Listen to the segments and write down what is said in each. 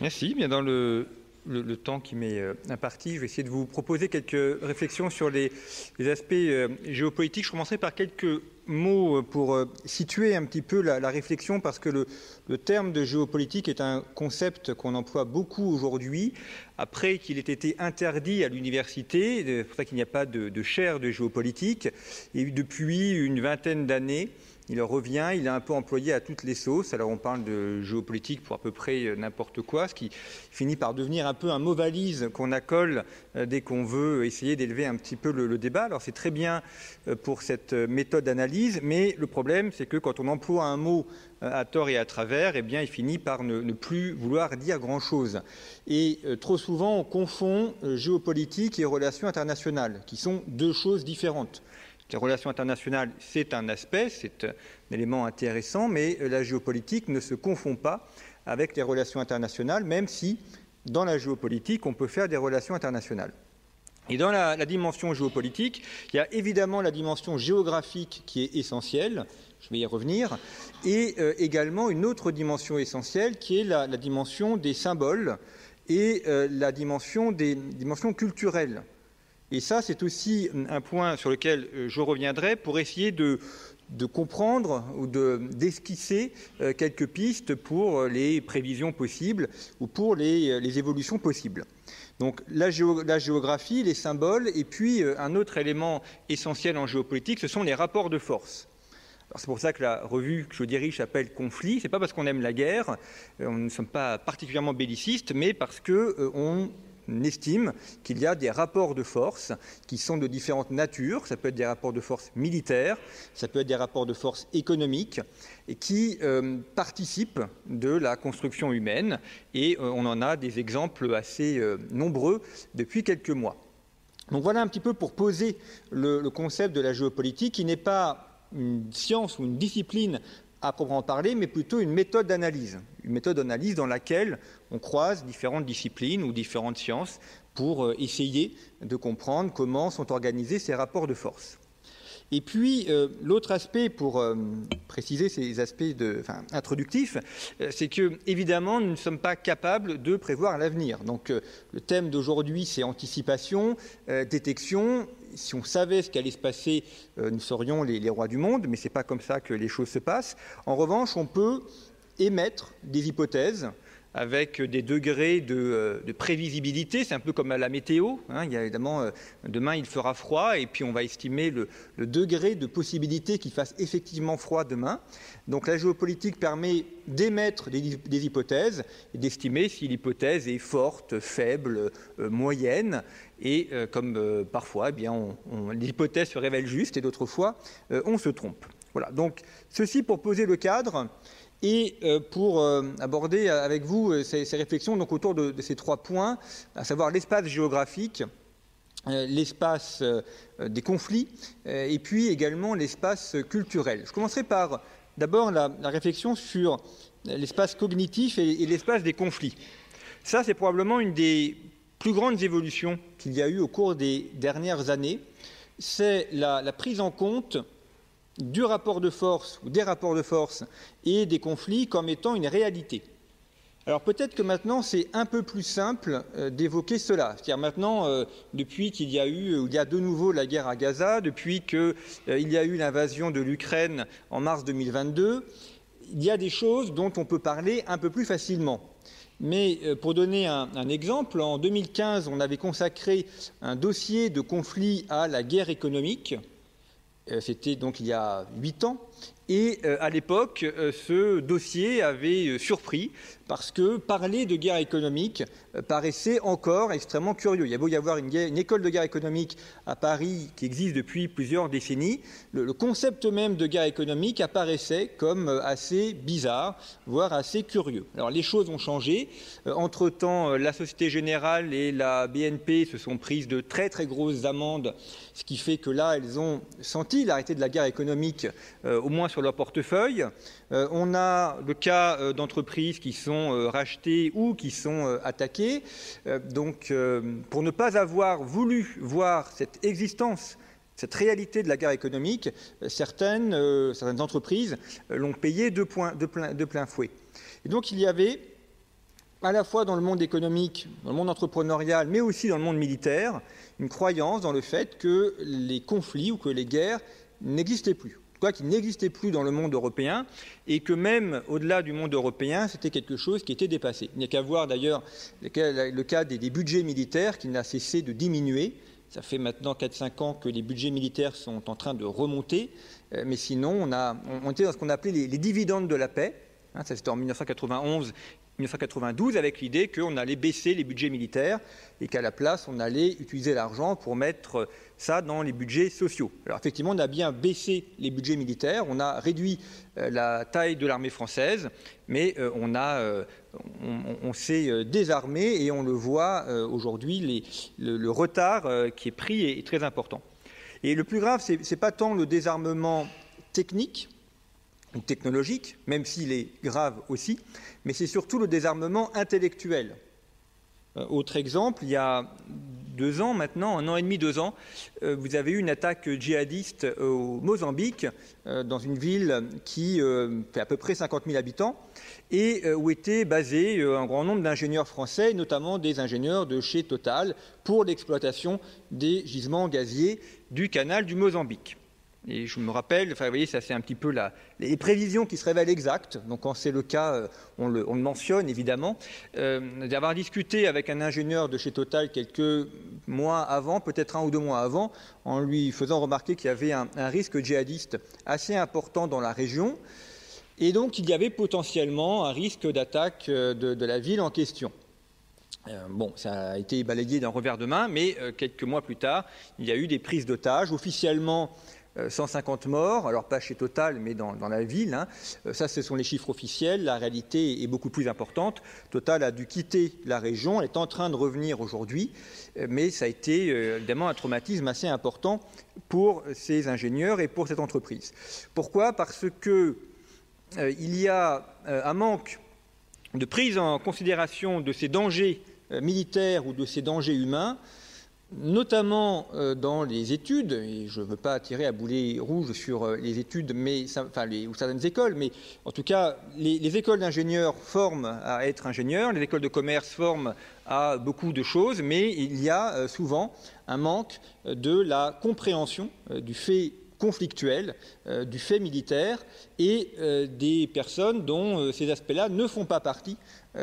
Merci. Bien dans le, temps qui m'est euh, imparti, je vais essayer de vous proposer quelques réflexions sur les, aspects euh, géopolitiques. Je commencerai par quelques mots pour euh, situer un petit peu la, réflexion, parce que le, terme de géopolitique est un concept qu'on emploie beaucoup aujourd'hui, après qu'il ait été interdit à l'université, c'est pour ça qu'il n'y a pas de chaire de géopolitique, et depuis une vingtaine d'années, il revient, il est un peu employé à toutes les sauces. Alors on parle de géopolitique pour à peu près n'importe quoi, ce qui finit par devenir un peu un mot valise qu'on accole euh, dès qu'on veut essayer d'élever un petit peu le, débat. Alors c'est très bien euh, pour cette méthode d'analyse, mais le problème c'est que quand on emploie un mot euh, à tort et à travers, eh bien il finit par ne, plus vouloir dire grand-chose. Et euh, trop souvent on confond euh, géopolitique et relations internationales, qui sont deux choses différentes. Les relations internationales, c'est un aspect, c'est un élément intéressant, mais la géopolitique ne se confond pas avec les relations internationales, même si dans la géopolitique, on peut faire des relations internationales. Et dans la, dimension géopolitique, il y a évidemment la dimension géographique qui est essentielle, je vais y revenir, et euh, également une autre dimension essentielle qui est la, la dimension des symboles et euh, la dimension des dimensions culturelles. Et ça, c'est aussi un point sur lequel euh, je reviendrai pour essayer de, comprendre ou d'esquisser de, euh, quelques pistes pour les prévisions possibles ou pour les, euh, évolutions possibles. Donc la, géo, la, géographie, les symboles, et puis euh, un autre élément essentiel en géopolitique, ce sont les rapports de force. C'est pour ça que la revue que je dirige s'appelle Conflit. Ce n'est pas parce qu'on aime la guerre, euh, on ne sommes pas particulièrement bellicistes, mais parce euh, estime qu'il y a des rapports de force qui sont de différentes natures. Ça peut être des rapports de force militaires, ça peut être des rapports de force économiques, et qui euh, participent de la construction humaine. Et euh, on en a des exemples assez euh, nombreux depuis quelques mois. Donc voilà un petit peu pour poser le, le concept de la géopolitique, qui n'est pas une science ou une discipline à proprement parler, mais plutôt une méthode d'analyse. Une méthode d'analyse dans laquelle on croise différentes disciplines ou différentes sciences pour euh, essayer de comprendre comment sont organisés ces rapports de force. Et puis, euh, l'autre aspect, pour euh, préciser ces aspects de, introductifs, euh, c'est que, évidemment, nous ne sommes pas capables de prévoir l'avenir. Donc, le thème d'aujourd'hui, c'est anticipation, détection. Si on savait ce qu'allait se passer, nous serions les, les, rois du monde, mais ce n'est pas comme ça que les choses se passent. En revanche, on peut émettre des hypothèses avec des degrés de, euh, de prévisibilité. C'est un peu comme à la météo. Hein. Euh, demain il fera froid et puis on va estimer le, degré de possibilité qu'il fasse effectivement froid demain. Donc la géopolitique permet d'émettre des, hypothèses et d'estimer si l'hypothèse est forte, faible, euh, moyenne. Et comme parfois, eh l'hypothèse se révèle juste et d'autres fois, on se trompe. Voilà. Donc ceci pour poser le cadre et euh, pour euh, aborder avec vous euh, ces, réflexions donc, autour de, ces trois points, à savoir l'espace géographique, l'espace des conflits et puis également l'espace culturel. Je commencerai par d'abord la, réflexion sur l'espace cognitif et, l'espace des conflits. Ça, c'est probablement une des plus grandes évolutions qu'il y a eu au cours des dernières années. C'est la prise en compte du rapport de force ou des rapports de force et des conflits comme étant une réalité. Alors peut-être que maintenant c'est un peu plus simple euh, d'évoquer cela. C'est-à-dire maintenant, euh, depuis qu'il y a eu, euh, il y a de nouveau la guerre à Gaza, depuis qu'il y a eu l'invasion de l'Ukraine en mars 2022, il y a des choses dont on peut parler un peu plus facilement. Mais pour donner un, un, exemple, en 2015, on avait consacré un dossier de conflit à la guerre économique. Euh, c'était donc il y a huit ans. Et à l'époque, ce dossier avait surpris parce que parler de guerre économique paraissait encore extrêmement curieux. Il y a beau y avoir une, école de guerre économique à Paris qui existe depuis plusieurs décennies, le, concept même de guerre économique apparaissait comme assez bizarre, voire assez curieux. Alors les choses ont changé. Entre-temps, la Société Générale et la BNP se sont prises de très très grosses amendes, ce qui fait que là, elles ont senti l'arrêté de la guerre économique, au moins sur leur portefeuille. on a le cas d'entreprises qui sont euh, rachetés ou qui sont euh, attaqués. Euh, donc, pour ne pas avoir voulu voir cette existence cette réalité de la guerre économique, certaines, entreprises l'ont payé de, de, plein, de, plein, fouet. Et donc il y avait, à la fois dans le monde économique, dans le monde entrepreneurial, mais aussi dans le monde militaire, une croyance dans le fait que les conflits ou que les guerres n'existaient plus quoi qui n'existait plus dans le monde européen et que même au-delà du monde européen, c'était quelque chose qui était dépassé. Il n'y a qu'à voir d'ailleurs le cas des, budgets militaires qui n'a cessé de diminuer. Ça fait maintenant 4-5 ans que les budgets militaires sont en train de remonter, euh, mais sinon on, a, on était dans ce qu'on appelait les, dividendes de la paix. Hein, ça c'était en 1991 1992 avec l'idée qu'on allait baisser les budgets militaires et qu'à la place, on allait utiliser l'argent pour mettre ça dans les budgets sociaux. Alors effectivement, on a bien baissé les budgets militaires, on a réduit euh, la taille de l'armée française, mais euh, on, euh, on, s'est désarmé et on le voit aujourd'hui, le, retard qui est pris est, très important. Et le plus grave, ce n'est pas tant le désarmement technique, technologique, même s'il est grave aussi, mais c'est surtout le désarmement intellectuel. Euh, autre exemple, il y a deux ans maintenant, un an et demi, deux ans, euh, vous avez eu une attaque djihadiste au Mozambique, euh, dans une ville qui fait à peu près 50 000 habitants, et où étaient basés un grand nombre d'ingénieurs français, notamment des ingénieurs de chez Total, pour l'exploitation des gisements gaziers du canal du Mozambique. Et je me rappelle, enfin, vous voyez, ça c'est un petit peu les prévisions qui se révèlent exactes. Donc, quand c'est le cas, euh, on le, mentionne évidemment. Euh, d'avoir discuté avec un ingénieur de chez Total quelques mois avant, peut-être un ou deux mois avant, en lui faisant remarquer qu'il y avait un, risque djihadiste assez important dans la région. Et donc, il y avait potentiellement un risque d'attaque euh, de, la ville en question. bon, ça a été balayé d'un revers de main, mais quelques mois plus tard, il y a eu des prises d'otages. Officiellement, 150 euh, morts, alors pas chez Total, mais dans, la ville. Hein. Euh, ça, ce sont les chiffres officiels. La réalité est beaucoup plus importante. Total a dû quitter la région, elle est en train de revenir aujourd'hui, euh, mais ça a été évidemment un traumatisme assez important pour ces ingénieurs et pour cette entreprise. Pourquoi? Parce que il y a un manque de prise en considération de ces dangers militaires ou de ces dangers humains notamment euh, dans les études, et je ne veux pas tirer à boulet rouge sur euh, les études mais, les, ou certaines écoles, mais en tout cas, les, écoles d'ingénieurs forment à être ingénieurs, les écoles de commerce forment à beaucoup de choses, mais il y a euh, souvent un manque de la compréhension du fait conflictuel, du fait militaire, et des personnes dont ces aspects-là ne font pas partie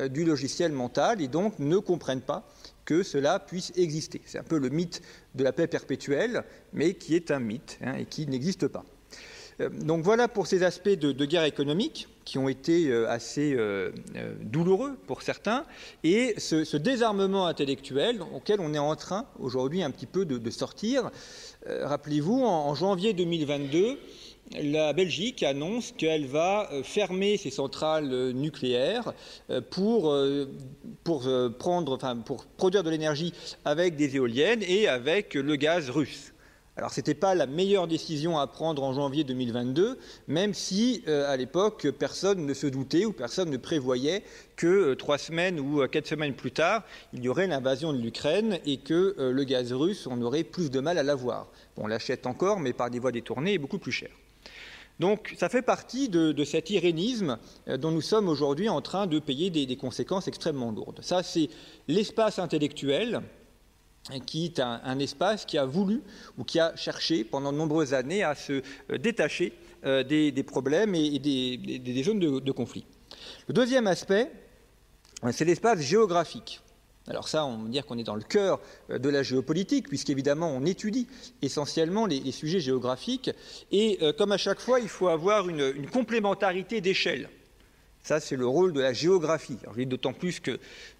du logiciel mental et donc ne comprennent pas que cela puisse exister. C'est un peu le mythe de la paix perpétuelle, mais qui est un mythe hein, et qui n'existe pas. Euh, donc voilà pour ces aspects de, guerre économique qui ont été euh, assez euh, douloureux pour certains, et ce, désarmement intellectuel auquel on est en train aujourd'hui un petit peu de, sortir. Rappelez-vous, en, janvier 2022, la Belgique annonce qu'elle va fermer ses centrales nucléaires pour produire de l'énergie avec des éoliennes et avec le gaz russe. Alors ce n'était pas la meilleure décision à prendre en janvier 2022, même si à l'époque personne ne se doutait ou personne ne prévoyait que trois semaines ou quatre semaines plus tard, il y aurait l'invasion de l'Ukraine et que le gaz russe, on aurait plus de mal à l'avoir. On l'achète encore, mais par des voies détournées et beaucoup plus cher. Donc ça fait partie de, cet irénisme euh, dont nous sommes aujourd'hui en train de payer des, conséquences extrêmement lourdes. Ça, c'est l'espace intellectuel qui est un, espace qui a voulu ou qui a cherché pendant de nombreuses années à se euh, détacher euh, des, problèmes et, des, zones de, conflit. Le deuxième aspect, c'est l'espace géographique. Alors ça, on va dire qu'on est dans le cœur euh, de la géopolitique, puisqu'évidemment, on étudie essentiellement les, sujets géographiques. Et euh, comme à chaque fois, il faut avoir une, complémentarité d'échelle. Ça, c'est le rôle de la géographie. d'autant plus que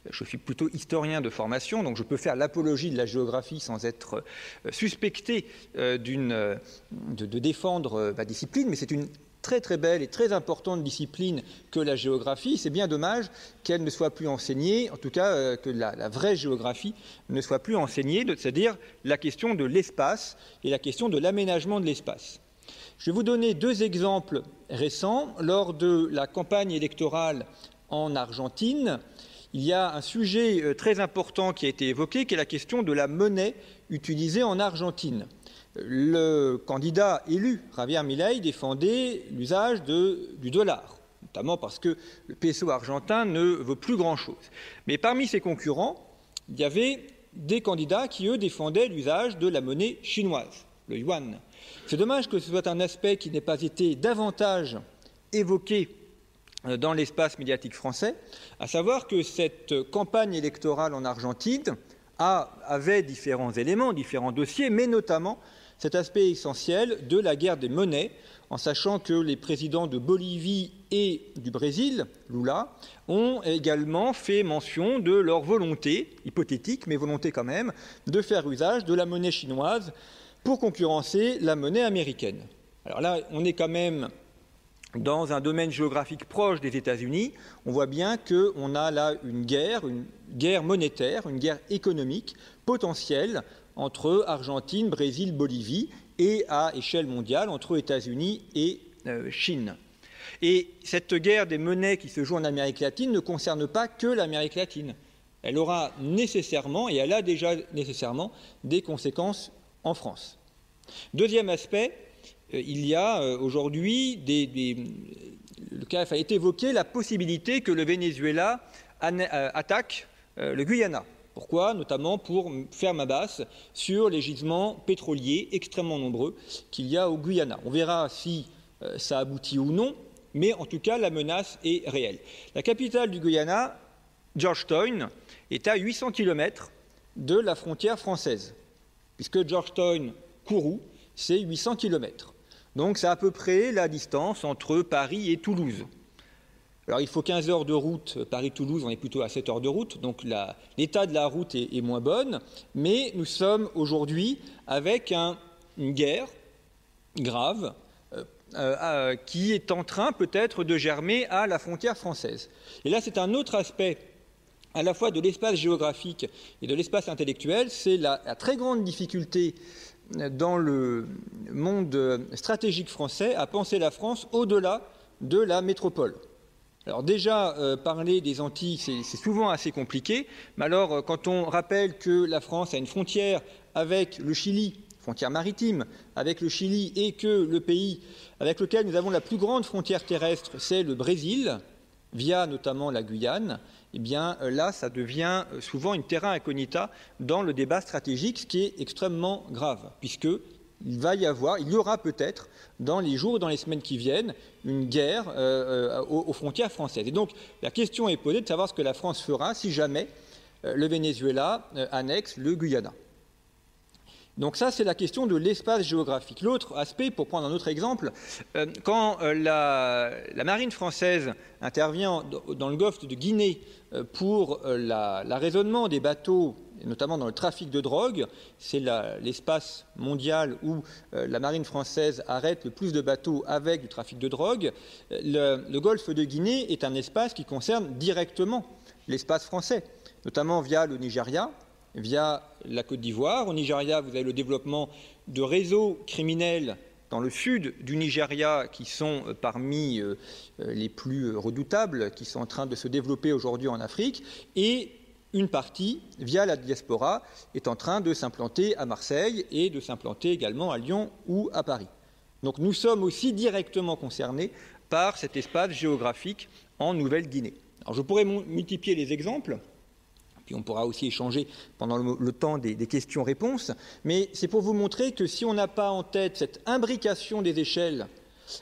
je suis plutôt historien de formation, donc je peux faire l'apologie de la géographie sans être euh, suspecté de, de, défendre ma discipline, mais c'est une très très belle et très importante discipline que la géographie. C'est bien dommage qu'elle ne soit plus enseignée, en tout cas euh, que la, vraie géographie ne soit plus enseignée, c'est-à-dire la question de l'espace et la question de l'aménagement de l'espace. Je vais vous donner deux exemples récents. Lors de la campagne électorale en Argentine, il y a un sujet euh, très important qui a été évoqué, qui est la question de la monnaie utilisée en Argentine le candidat élu, Javier Milei, défendait l'usage du dollar, notamment parce que le peso argentin ne veut plus grand-chose. Mais parmi ses concurrents, il y avait des candidats qui, eux, défendaient l'usage de la monnaie chinoise, le yuan. C'est dommage que ce soit un aspect qui n'ait pas été davantage évoqué euh, dans l'espace médiatique français, à savoir que cette campagne électorale en Argentine avait différents éléments, différents dossiers, mais notamment cet aspect essentiel de la guerre des monnaies, en sachant que les présidents de Bolivie et du Brésil, Lula, ont également fait mention de leur volonté, hypothétique, mais volonté quand même, de faire usage de la monnaie chinoise pour concurrencer la monnaie américaine. Alors là, on est quand même dans un domaine géographique proche des États-Unis, on voit bien qu'on a là une guerre, une guerre monétaire, une guerre économique potentielle entre Argentine, Brésil, Bolivie et à échelle mondiale entre États-Unis et euh, Chine. Et cette guerre des monnaies qui se joue en Amérique latine ne concerne pas que l'Amérique latine. Elle aura nécessairement, et elle a déjà nécessairement, des conséquences en France. Deuxième aspect, euh, il y a euh, aujourd'hui le CAF a été évoqué la possibilité que le Venezuela attaque le Guyana. Pourquoi? Notamment pour faire ma basse sur les gisements pétroliers extrêmement nombreux qu'il y a au Guyana. On verra si euh, ça aboutit ou non, mais en tout cas, la menace est réelle. La capitale du Guyana, Georgetown, est à 800 km de la frontière française, puisque Georgetown, Kourou, c'est 800 km. Donc c'est à peu près la distance entre Paris et Toulouse. Alors il faut 15 heures de route, Paris-Toulouse, on est plutôt à 7 heures de route, donc l'état de la route est, moins bonne, mais nous sommes aujourd'hui avec une guerre grave euh, euh, qui est en train peut-être de germer à la frontière française. Et là, c'est un autre aspect à la fois de l'espace géographique et de l'espace intellectuel, c'est la, très grande difficulté dans le monde stratégique français à penser la France au-delà de la métropole. Alors déjà, euh, parler des Antilles, c'est souvent assez compliqué, mais alors euh, quand on rappelle que la France a une frontière avec le Chili, frontière maritime, avec le Chili, et que le pays avec lequel nous avons la plus grande frontière terrestre, c'est le Brésil, via notamment la Guyane, eh bien euh, là, ça devient souvent une terrain incognita dans le débat stratégique, ce qui est extrêmement grave, puisque il va y avoir, il y aura peut-être dans les jours, dans les semaines qui viennent, une guerre euh, euh, aux, frontières françaises. Et donc la question est posée de savoir ce que la France fera si jamais euh, le Venezuela annexe le Guyana. Donc ça, c'est la question de l'espace géographique. L'autre aspect, pour prendre un autre exemple, quand la, marine française intervient dans le golfe de Guinée pour l'arraisonnement des bateaux notamment dans le trafic de drogue. C'est l'espace mondial où euh, la marine française arrête le plus de bateaux avec du trafic de drogue. Le, golfe de Guinée est un espace qui concerne directement l'espace français, notamment via le Nigeria, via la Côte d'Ivoire. Au Nigeria, vous avez le développement de réseaux criminels dans le sud du Nigeria qui sont euh, parmi euh, les plus redoutables, qui sont en train de se développer aujourd'hui en Afrique, et une partie, via la diaspora, est en train de s'implanter à Marseille et de s'implanter également à Lyon ou à Paris. Donc nous sommes aussi directement concernés par cet espace géographique en Nouvelle-Guinée. Je pourrais multiplier les exemples, puis on pourra aussi échanger pendant le, temps des, questions-réponses, mais c'est pour vous montrer que si on n'a pas en tête cette imbrication des échelles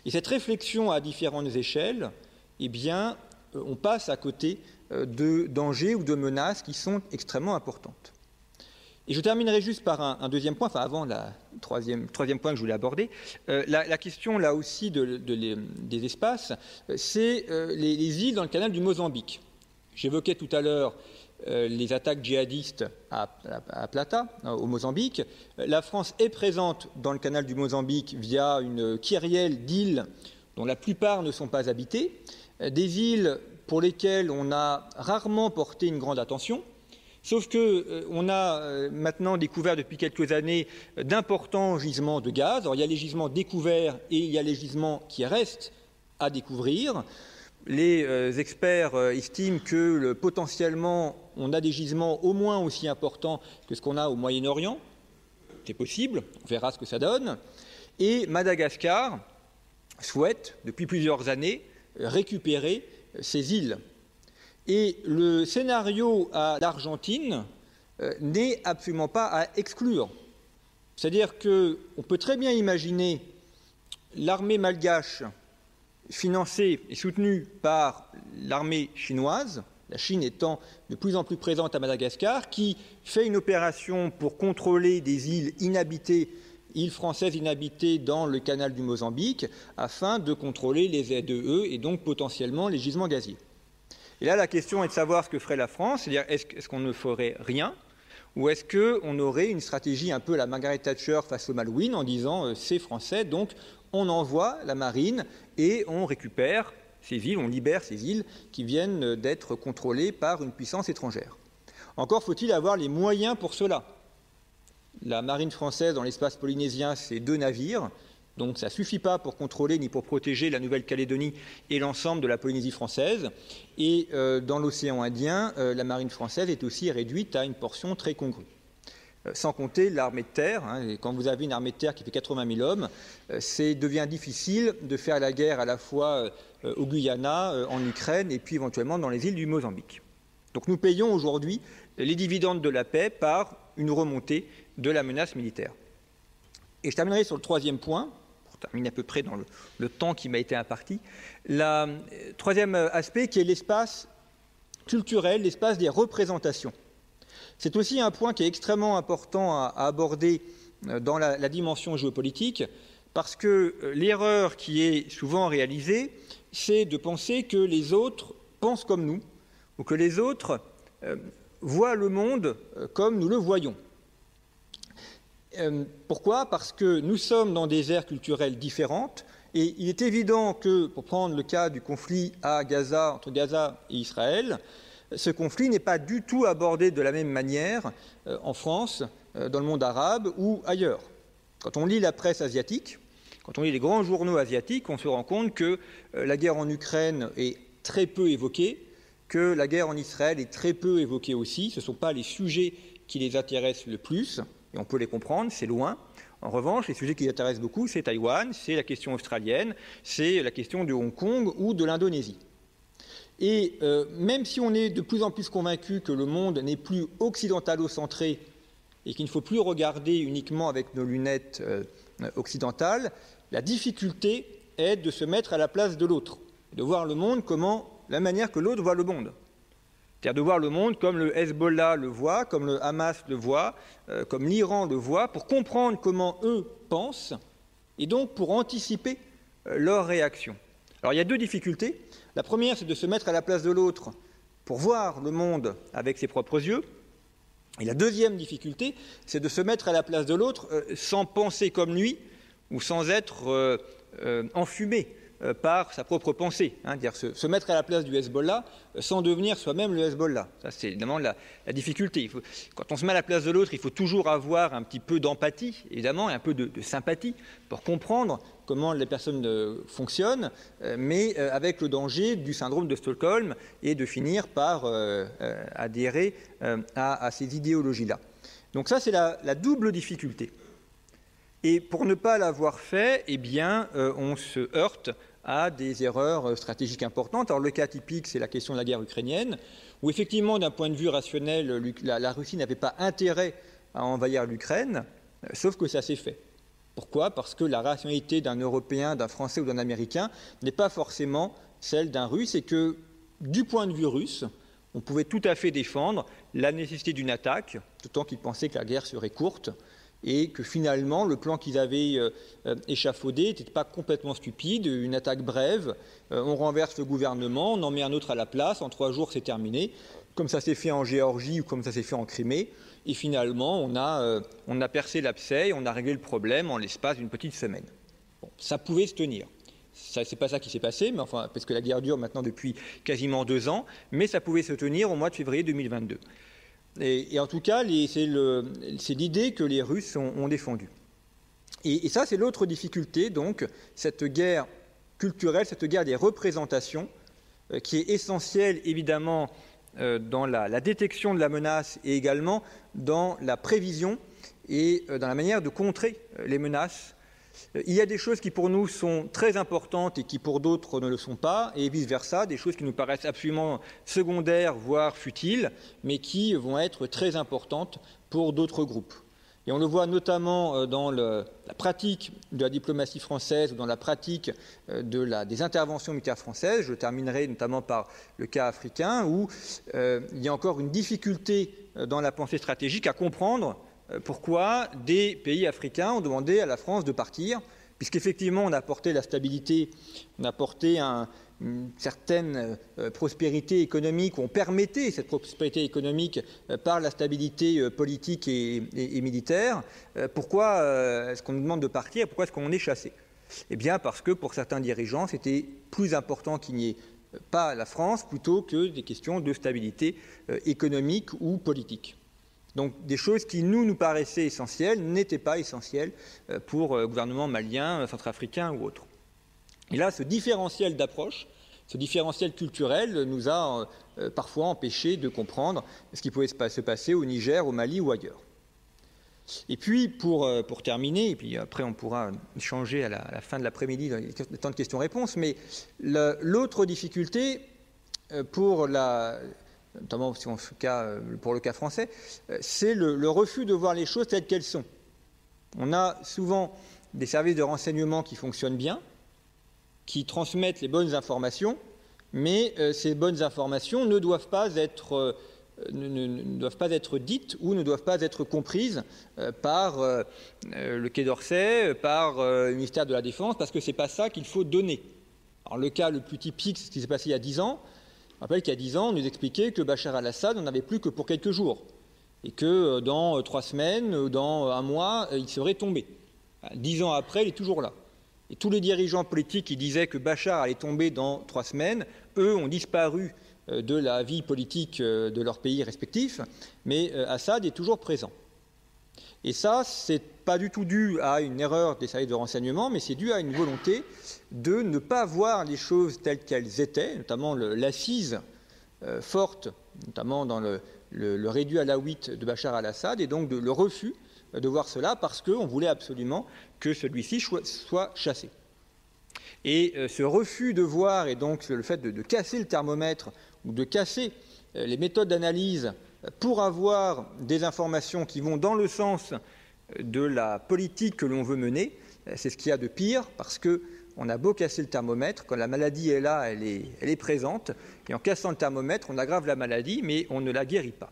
et cette réflexion à différentes échelles, eh bien, on passe à côté de dangers ou de menaces qui sont extrêmement importantes. Et je terminerai juste par un, deuxième point, enfin avant le troisième, troisième point que je voulais aborder. la, question là aussi des espaces, c'est les, îles dans le canal du Mozambique. J'évoquais tout à l'heure euh, les attaques djihadistes à, Plata, hein, au Mozambique. La France est présente dans le canal du Mozambique via une kyrielle d'îles dont la plupart ne sont pas habitées, euh, des îles pour lesquelles on a rarement porté une grande attention. Sauf qu'on euh, a maintenant découvert depuis quelques années d'importants gisements de gaz. Alors, il y a les gisements découverts et il y a les gisements qui restent à découvrir. Les euh, experts euh, estiment que potentiellement on a des gisements au moins aussi importants que ce qu'on a au Moyen-Orient. C'est possible, on verra ce que ça donne. Et Madagascar souhaite, depuis plusieurs années, récupérer ces îles. Et le scénario à l'Argentine euh, n'est absolument pas à exclure. C'est-à-dire qu'on peut très bien imaginer l'armée malgache financée et soutenue par l'armée chinoise, la Chine étant de plus en plus présente à Madagascar, qui fait une opération pour contrôler des îles inhabitées, îles françaises inhabitées dans le canal du Mozambique, afin de contrôler les ZEE et donc potentiellement les gisements gaziers. Et là, la question est de savoir ce que ferait la France, c'est-à-dire est-ce qu'on ne ferait rien ou est-ce qu'on aurait une stratégie un peu la Margaret Thatcher face au Malouine en disant euh, c'est français, donc on envoie la marine et on récupère ces îles, on libère ces îles qui viennent d'être contrôlées par une puissance étrangère. Encore faut-il avoir les moyens pour cela. La marine française dans l'espace polynésien, c'est deux navires, donc ça ne suffit pas pour contrôler ni pour protéger la Nouvelle-Calédonie et l'ensemble de la Polynésie française. Et euh, dans l'océan Indien, euh, la marine française est aussi réduite à une portion très congrue. Euh, sans compter l'armée de terre. Hein, quand vous avez une armée de terre qui fait 80 000 hommes, euh, c'est devient difficile de faire la guerre à la fois euh, au Guyana, en Ukraine et puis éventuellement dans les îles du Mozambique. Donc nous payons aujourd'hui les dividendes de la paix par une remontée de la menace militaire. Et je terminerai sur le troisième point, pour terminer à peu près dans le, le temps qui m'a été imparti. Le troisième aspect qui est l'espace culturel, l'espace des représentations. C'est aussi un point qui est extrêmement important à, aborder euh, dans la, dimension géopolitique, parce que euh, l'erreur qui est souvent réalisée, c'est de penser que les autres pensent comme nous, ou que les autres euh, voient le monde comme nous le voyons. pourquoi? Parce que nous sommes dans des aires culturelles différentes, et il est évident que, pour prendre le cas du conflit à Gaza, entre Gaza et Israël, ce conflit n'est pas du tout abordé de la même manière euh, en France, euh, dans le monde arabe ou ailleurs. Quand on lit la presse asiatique, quand on lit les grands journaux asiatiques, on se rend compte que euh, la guerre en Ukraine est très peu évoquée, que la guerre en Israël est très peu évoquée aussi. Ce ne sont pas les sujets qui les intéressent le plus, et on peut les comprendre, c'est loin. En revanche, les sujets qui les intéressent beaucoup, c'est Taïwan, c'est la question australienne, c'est la question de Hong Kong ou de l'Indonésie. Et euh, même si on est de plus en plus convaincu que le monde n'est plus occidentalo-centré et qu'il ne faut plus regarder uniquement avec nos lunettes euh, occidentales, la difficulté est de se mettre à la place de l'autre, de voir le monde comment la manière que l'autre voit le monde. C'est-à-dire de voir le monde comme le Hezbollah le voit, comme le Hamas le voit, euh, comme l'Iran le voit, pour comprendre comment eux pensent et donc pour anticiper leurs réactions. Alors il y a deux difficultés. La première, c'est de se mettre à la place de l'autre pour voir le monde avec ses propres yeux. Et la deuxième difficulté, c'est de se mettre à la place de l'autre euh, sans penser comme lui ou sans être euh, euh, enfumé euh, par sa propre pensée, hein, dire se, mettre à la place du Hezbollah euh, sans devenir soi-même le Hezbollah. Ça, c'est évidemment la, difficulté. quand on se met à la place de l'autre, il faut toujours avoir un petit peu d'empathie, évidemment, et un peu de, sympathie pour comprendre comment les personnes euh, fonctionnent, mais avec le danger du syndrome de Stockholm et de finir par adhérer à, ces idéologies-là. Donc ça, c'est la double difficulté. Et pour ne pas l'avoir fait, eh bien, on se heurte à des erreurs euh, stratégiques importantes. Alors le cas typique, c'est la question de la guerre ukrainienne, où effectivement, d'un point de vue rationnel, la, Russie n'avait pas intérêt à envahir l'Ukraine, euh, sauf que ça s'est fait. Pourquoi? Parce que la rationalité d'un Européen, d'un Français ou d'un Américain n'est pas forcément celle d'un Russe et que du point de vue russe, on pouvait tout à fait défendre la nécessité d'une attaque, d'autant qu'ils pensaient que la guerre serait courte, et que finalement le plan qu'ils avaient euh, euh, échafaudé n'était pas complètement stupide, une attaque brève, euh, on renverse le gouvernement, on en met un autre à la place, en trois jours c'est terminé, comme ça s'est fait en Géorgie ou comme ça s'est fait en Crimée, et finalement on a, on a percé l'abcès, on a réglé le problème en l'espace d'une petite semaine. ça pouvait se tenir. Ce n'est pas ça qui s'est passé, mais enfin, parce que la guerre dure maintenant depuis quasiment deux ans, mais ça pouvait se tenir au mois de février 2022. Et, en tout cas, c'est l'idée que les Russes ont, défendue. Et, ça, c'est l'autre difficulté, donc, cette guerre culturelle, cette guerre des représentations, euh, qui est essentielle, évidemment, euh, dans la, détection de la menace et également dans la prévision et euh, dans la manière de contrer les menaces il y a des choses qui pour nous sont très importantes et qui pour d'autres ne le sont pas, et vice-versa, des choses qui nous paraissent absolument secondaires, voire futiles, mais qui vont être très importantes pour d'autres groupes. Et on le voit notamment euh, dans la pratique de la diplomatie française ou dans la pratique euh, des interventions militaires françaises. Je terminerai notamment par le cas africain où il y a encore une difficulté dans la pensée stratégique à comprendre euh, pourquoi des pays africains ont demandé à la France de partir, puisqu'effectivement on a apporté la stabilité, on a apporté une certaine euh, prospérité économique, on permettait cette prospérité économique euh, par la stabilité politique et, militaire. pourquoi est-ce qu'on nous demande de partir Pourquoi est-ce qu'on est chassé? Eh bien parce que pour certains dirigeants, c'était plus important qu'il n'y ait pas la France plutôt que des questions de stabilité économique ou politique. Donc des choses qui nous nous paraissaient essentielles n'étaient pas essentielles euh, pour le euh, gouvernement malien, euh, centrafricain ou autre. Et là, ce différentiel d'approche, ce différentiel culturel nous a parfois empêchés de comprendre ce qui pouvait se passer au Niger, au Mali ou ailleurs. Et puis, pour, pour terminer, et puis après on pourra échanger à la, à la fin de l'après-midi dans les temps de questions-réponses, mais l'autre difficulté pour la, notamment euh, pour le cas français, euh, c'est le, refus de voir les choses telles qu'elles sont. On a souvent des services de renseignement qui fonctionnent bien, qui transmettent les bonnes informations, mais euh, ces bonnes informations ne doivent pas être ne, doivent pas être dites ou ne doivent pas être comprises par le Quai d'Orsay, par le ministère de la Défense, parce que ce n'est pas ça qu'il faut donner. Le cas le plus typique, c'est ce qui s'est passé il y a dix ans, je rappelle qu'il y a dix ans, on nous expliquait que Bachar al-Assad n'en avait plus que pour quelques jours et que euh, dans euh, trois semaines ou dans euh, un mois, il serait tombé. Dix ans après, il est toujours là. Et tous les dirigeants politiques qui disaient que Bachar allait tomber dans trois semaines, eux ont disparu de la vie politique de leur pays respectifs, mais Assad est toujours présent. Et ça, c'est pas du tout dû à une erreur des services de renseignement, mais c'est dû à une volonté de ne pas voir les choses telles qu'elles étaient, notamment l'assise euh, forte, notamment dans le, réduit à la 8 de Bachar al-Assad, et donc le refus de voir cela parce qu'on voulait absolument que celui-ci soit chassé. Et euh, ce refus de voir, et donc le fait de, casser le thermomètre ou de casser euh, les méthodes d'analyse pour avoir des informations qui vont dans le sens de la politique que l'on veut mener. C'est ce qu'il y a de pire parce qu'on a beau casser le thermomètre, quand la maladie est là, elle est, elle est présente, et en cassant le thermomètre, on aggrave la maladie, mais on ne la guérit pas.